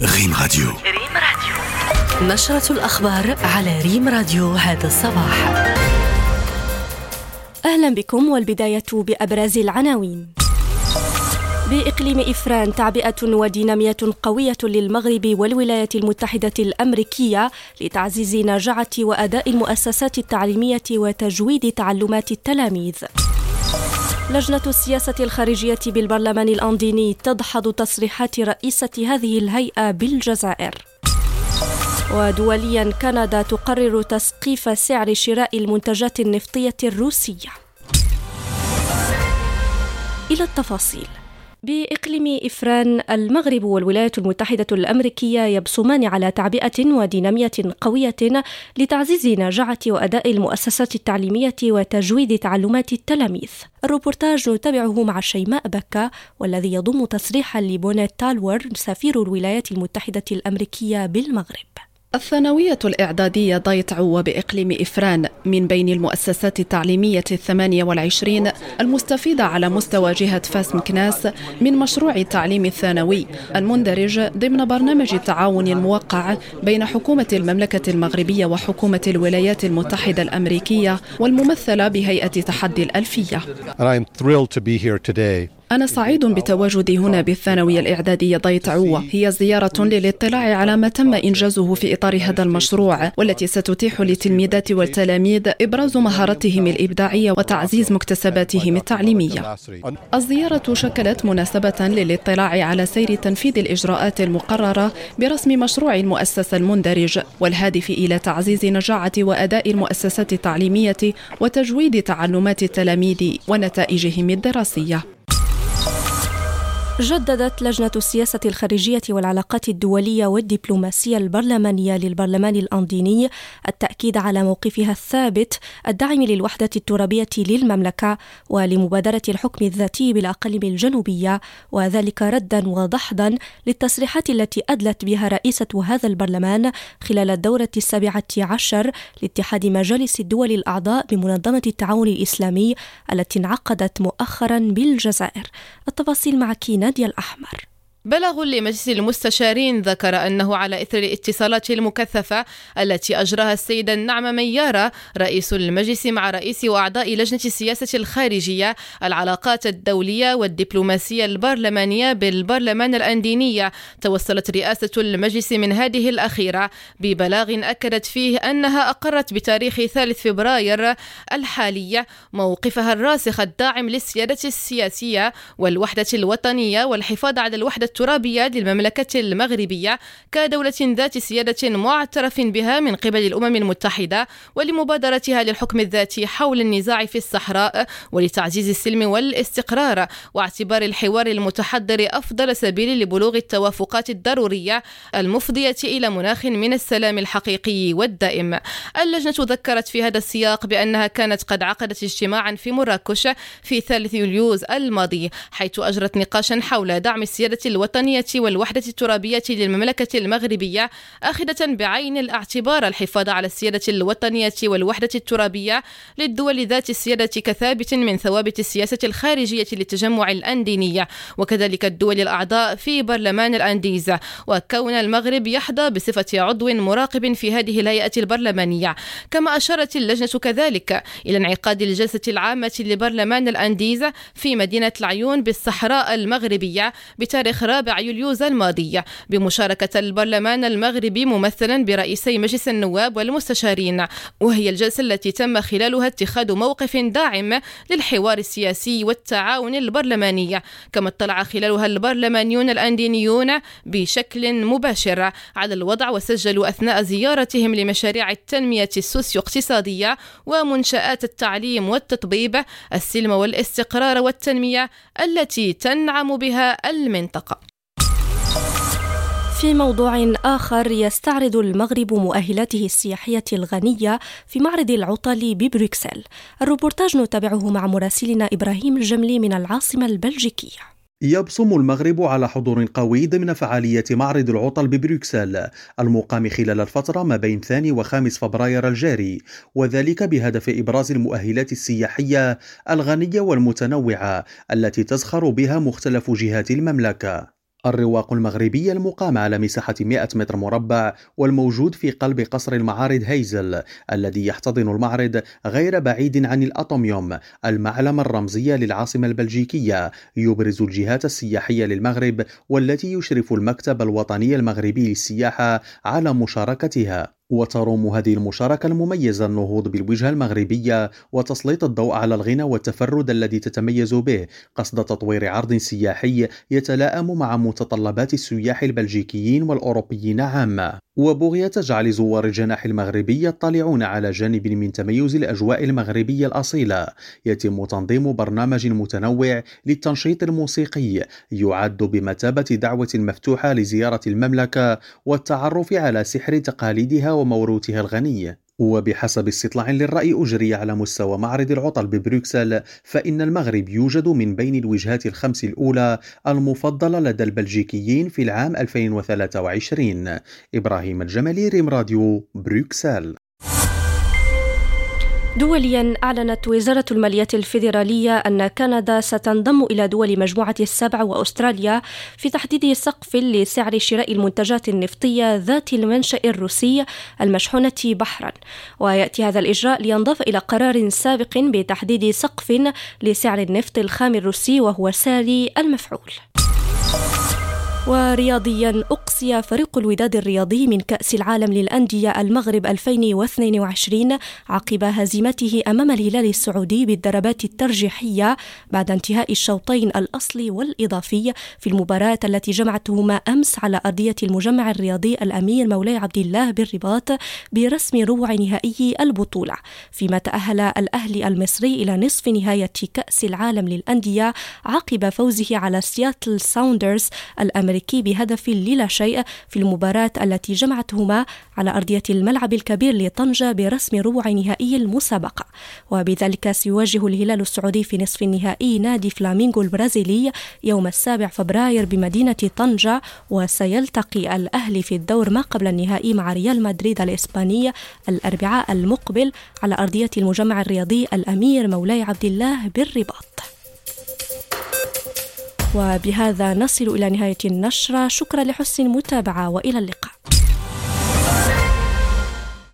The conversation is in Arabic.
ريم راديو. ريم راديو. نشرة الأخبار على ريم راديو هذا الصباح. أهلا بكم والبداية بأبرز العناوين. بإقليم إفران تعبئة ودينامية قوية للمغرب والولايات المتحدة الأمريكية لتعزيز نجاعة وأداء المؤسسات التعليمية وتجويد تعلمات التلاميذ. لجنة السياسة الخارجية بالبرلمان الأنديني تدحض تصريحات رئيسة هذه الهيئة بالجزائر. ودوليا كندا تقرر تسقيف سعر شراء المنتجات النفطية الروسية. إلى التفاصيل بإقليم إفران المغرب والولايات المتحدة الأمريكية يبصمان على تعبئة ودينامية قوية لتعزيز نجاعة وأداء المؤسسات التعليمية وتجويد تعلمات التلاميذ. الروبورتاج نتابعه مع شيماء بكا والذي يضم تصريحا لبونيت تالور سفير الولايات المتحدة الأمريكية بالمغرب. الثانوية الإعدادية ضيت عوة بإقليم إفران من بين المؤسسات التعليمية الثمانية والعشرين المستفيدة على مستوى جهة فاس مكناس من مشروع التعليم الثانوي المندرج ضمن برنامج التعاون الموقع بين حكومة المملكة المغربية وحكومة الولايات المتحدة الأمريكية والممثلة بهيئة تحدي الألفية. أنا سعيد بتواجدي هنا بالثانوية الإعدادية ضيت عوة هي زيارة للاطلاع على ما تم إنجازه في إطار هذا المشروع والتي ستتيح للتلميذات والتلاميذ إبراز مهاراتهم الإبداعية وتعزيز مكتسباتهم التعليمية. الزيارة شكلت مناسبة للاطلاع على سير تنفيذ الإجراءات المقررة برسم مشروع المؤسسة المندرج والهادف إلى تعزيز نجاعة وأداء المؤسسات التعليمية وتجويد تعلمات التلاميذ ونتائجهم الدراسية. جددت لجنة السياسة الخارجية والعلاقات الدولية والدبلوماسية البرلمانية للبرلمان الأنديني التأكيد على موقفها الثابت الداعم للوحدة الترابية للمملكة ولمبادرة الحكم الذاتي بالأقاليم الجنوبية وذلك ردا ودحضا للتصريحات التي أدلت بها رئيسة هذا البرلمان خلال الدورة السابعة عشر لاتحاد مجالس الدول الأعضاء بمنظمة التعاون الإسلامي التي انعقدت مؤخرا بالجزائر. التفاصيل مع كينا نادية الأحمر. بلغ لمجلس المستشارين ذكر أنه على إثر الاتصالات المكثفة التي أجراها السيدة النعمة ميارة رئيس المجلس مع رئيس وأعضاء لجنة السياسة الخارجية العلاقات الدولية والدبلوماسية البرلمانية بالبرلمان الأندينية. توصلت رئاسة المجلس من هذه الأخيرة ببلاغ أكدت فيه أنها أقرت بتاريخ 3 فبراير الحالي موقفها الراسخ الداعم للسيادة السياسية والوحدة الوطنية والحفاظ على الوحدة الترابية للمملكة المغربية كدولة ذات سيادة معترف بها من قبل الأمم المتحدة ولمبادرتها للحكم الذاتي حول النزاع في الصحراء ولتعزيز السلم والاستقرار واعتبار الحوار المتحضر أفضل سبيل لبلوغ التوافقات الضرورية المفضية إلى مناخ من السلام الحقيقي والدائم. اللجنة ذكرت في هذا السياق بأنها كانت قد عقدت اجتماعا في مراكش في ثالث يوليوز الماضي حيث أجرت نقاشا حول دعم السيادة الوطنية والوحدة الترابية للمملكة المغربية أخذة بعين الاعتبار الحفاظ على السيادة الوطنية والوحدة الترابية للدول ذات السيادة كثابت من ثوابت السياسة الخارجية للتجمع الأندينية وكذلك الدول الأعضاء في برلمان الأنديز. وكون المغرب يحظى بصفة عضو مراقب في هذه الهيئة البرلمانية. كما أشارت اللجنة كذلك إلى انعقاد الجلسة العامة لبرلمان الأنديز في مدينة العيون بالصحراء المغربية بتاريخ رابع يوليوز الماضي. بمشاركة البرلمان المغربي ممثلا برئيسي مجلس النواب والمستشارين. وهي الجلسة التي تم خلالها اتخاذ موقف داعم للحوار السياسي والتعاون البرلماني. كما اطلع خلالها البرلمانيون الأندينيون بشكل مباشر على الوضع وسجلوا أثناء زيارتهم لمشاريع التنمية السوسيو اقتصادية ومنشآت التعليم والتطبيب السلم والاستقرار والتنمية التي تنعم بها المنطقة. في موضوع آخر يستعرض المغرب مؤهلاته السياحية الغنية في معرض العطل ببروكسل. الروبورتاج نتابعه مع مراسلنا إبراهيم الجملي من العاصمة البلجيكية. يبصم المغرب على حضور قوي ضمن فعالية معرض العطل ببروكسل المقام خلال الفترة ما بين ثاني وخامس فبراير الجاري وذلك بهدف إبراز المؤهلات السياحية الغنية والمتنوعة التي تزخر بها مختلف جهات المملكة. الرواق المغربي المقام على مساحة 100 متر مربع والموجود في قلب قصر المعارض هيزل الذي يحتضن المعرض غير بعيد عن الأطوميوم المعلم الرمزي للعاصمة البلجيكية. يبرز الجهات السياحية للمغرب والتي يشرف المكتب الوطني المغربي للسياحة على مشاركتها. وتروم هذه المشاركة المميزة النهوض بالوجهة المغربية وتسليط الضوء على الغنى والتفرد الذي تتميز به. قصد تطوير عرض سياحي يتلائم مع متطلبات السياح البلجيكيين والأوروبيين عامة. وبغية تجعل زوار الجناح المغربي يطلعون على جانب من تميز الأجواء المغربية الأصيلة. يتم تنظيم برنامج متنوع للتنشيط الموسيقي يعد بمثابة دعوة مفتوحة لزيارة المملكة والتعرف على سحر تقاليدها وموروثها الغني. وبحسب استطلاع للرأي أجري على مستوى معرض العطل ببروكسل فإن المغرب يوجد من بين الوجهات الخمس الأولى المفضلة لدى البلجيكيين في العام 2023 إبراهيم الجمالي ريم راديو بروكسل. دوليا أعلنت وزارة المالية الفيدرالية أن كندا ستنضم إلى دول مجموعة السبع وأستراليا في تحديد سقف لسعر شراء المنتجات النفطية ذات المنشأ الروسي المشحونة بحرا. ويأتي هذا الإجراء لينضاف إلى قرار سابق بتحديد سقف لسعر النفط الخام الروسي وهو ساري المفعول. ورياضيا أقصي فريق الوداد الرياضي من كأس العالم للأندية المغرب 2022 عقب هزيمته أمام الهلال السعودي بالضربات الترجيحية بعد انتهاء الشوطين الأصلي والإضافي في المباراة التي جمعتهما أمس على أرضية المجمع الرياضي الأمير مولاي عبد الله بالرباط برسم ربع نهائي البطولة. فيما تأهل الأهلي المصري إلى نصف نهاية كأس العالم للأندية عقب فوزه على سياتل ساوندرز الأمريكي الأمريكي بهدف للا شيء في المباراة التي جمعتهما على أرضية الملعب الكبير لطنجة برسم ربع نهائي المسابقة. وبذلك سيواجه الهلال السعودي في نصف النهائي نادي فلامينغو البرازيلي يوم السابع فبراير بمدينة طنجة وسيلتقي الأهلي في الدور ما قبل النهائي مع ريال مدريد الإسباني الأربعاء المقبل على أرضية المجمع الرياضي الأمير مولاي عبد الله بالرباط. وبهذا نصل إلى نهاية النشرة. شكرا لحسن المتابعة وإلى اللقاء.